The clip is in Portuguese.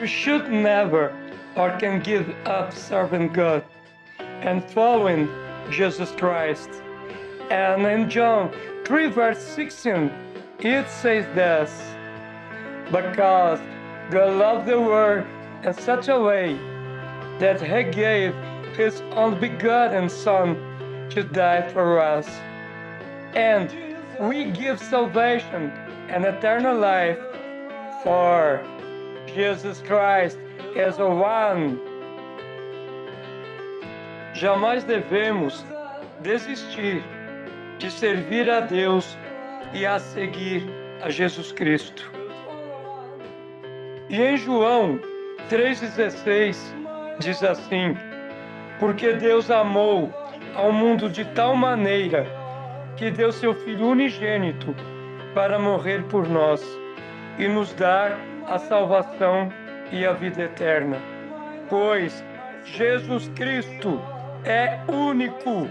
We should never or can give up serving God and following Jesus Christ. And in John 3, verse 16, it says this Because God loved the world in such a way that He gave His only begotten Son to die for us. And we give salvation and eternal life for Jesus Christ is the one. Jamais devemos desistir de servir a Deus e a seguir a Jesus Cristo. E em João 3,16 diz assim: Porque Deus amou ao mundo de tal maneira que deu seu Filho unigênito para morrer por nós e nos dar a salvação e a vida eterna. Pois Jesus Cristo é único